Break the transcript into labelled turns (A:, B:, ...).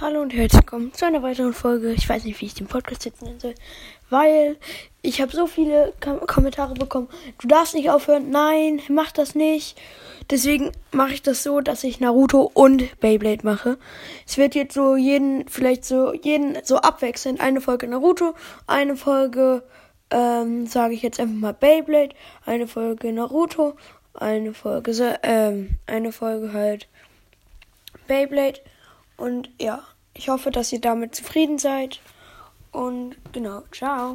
A: Hallo und herzlich willkommen zu einer weiteren Folge. Ich weiß nicht, wie ich den Podcast jetzt nennen soll, weil ich habe so viele Kom Kommentare bekommen. Du darfst nicht aufhören. Nein, mach das nicht. Deswegen mache ich das so, dass ich Naruto und Beyblade mache. Es wird jetzt so jeden, vielleicht so jeden so abwechselnd. Eine Folge Naruto, eine Folge, ähm, sage ich jetzt einfach mal Beyblade, eine Folge Naruto, eine Folge, ähm, eine Folge halt Beyblade. Und ja, ich hoffe, dass ihr damit zufrieden seid. Und genau, ciao.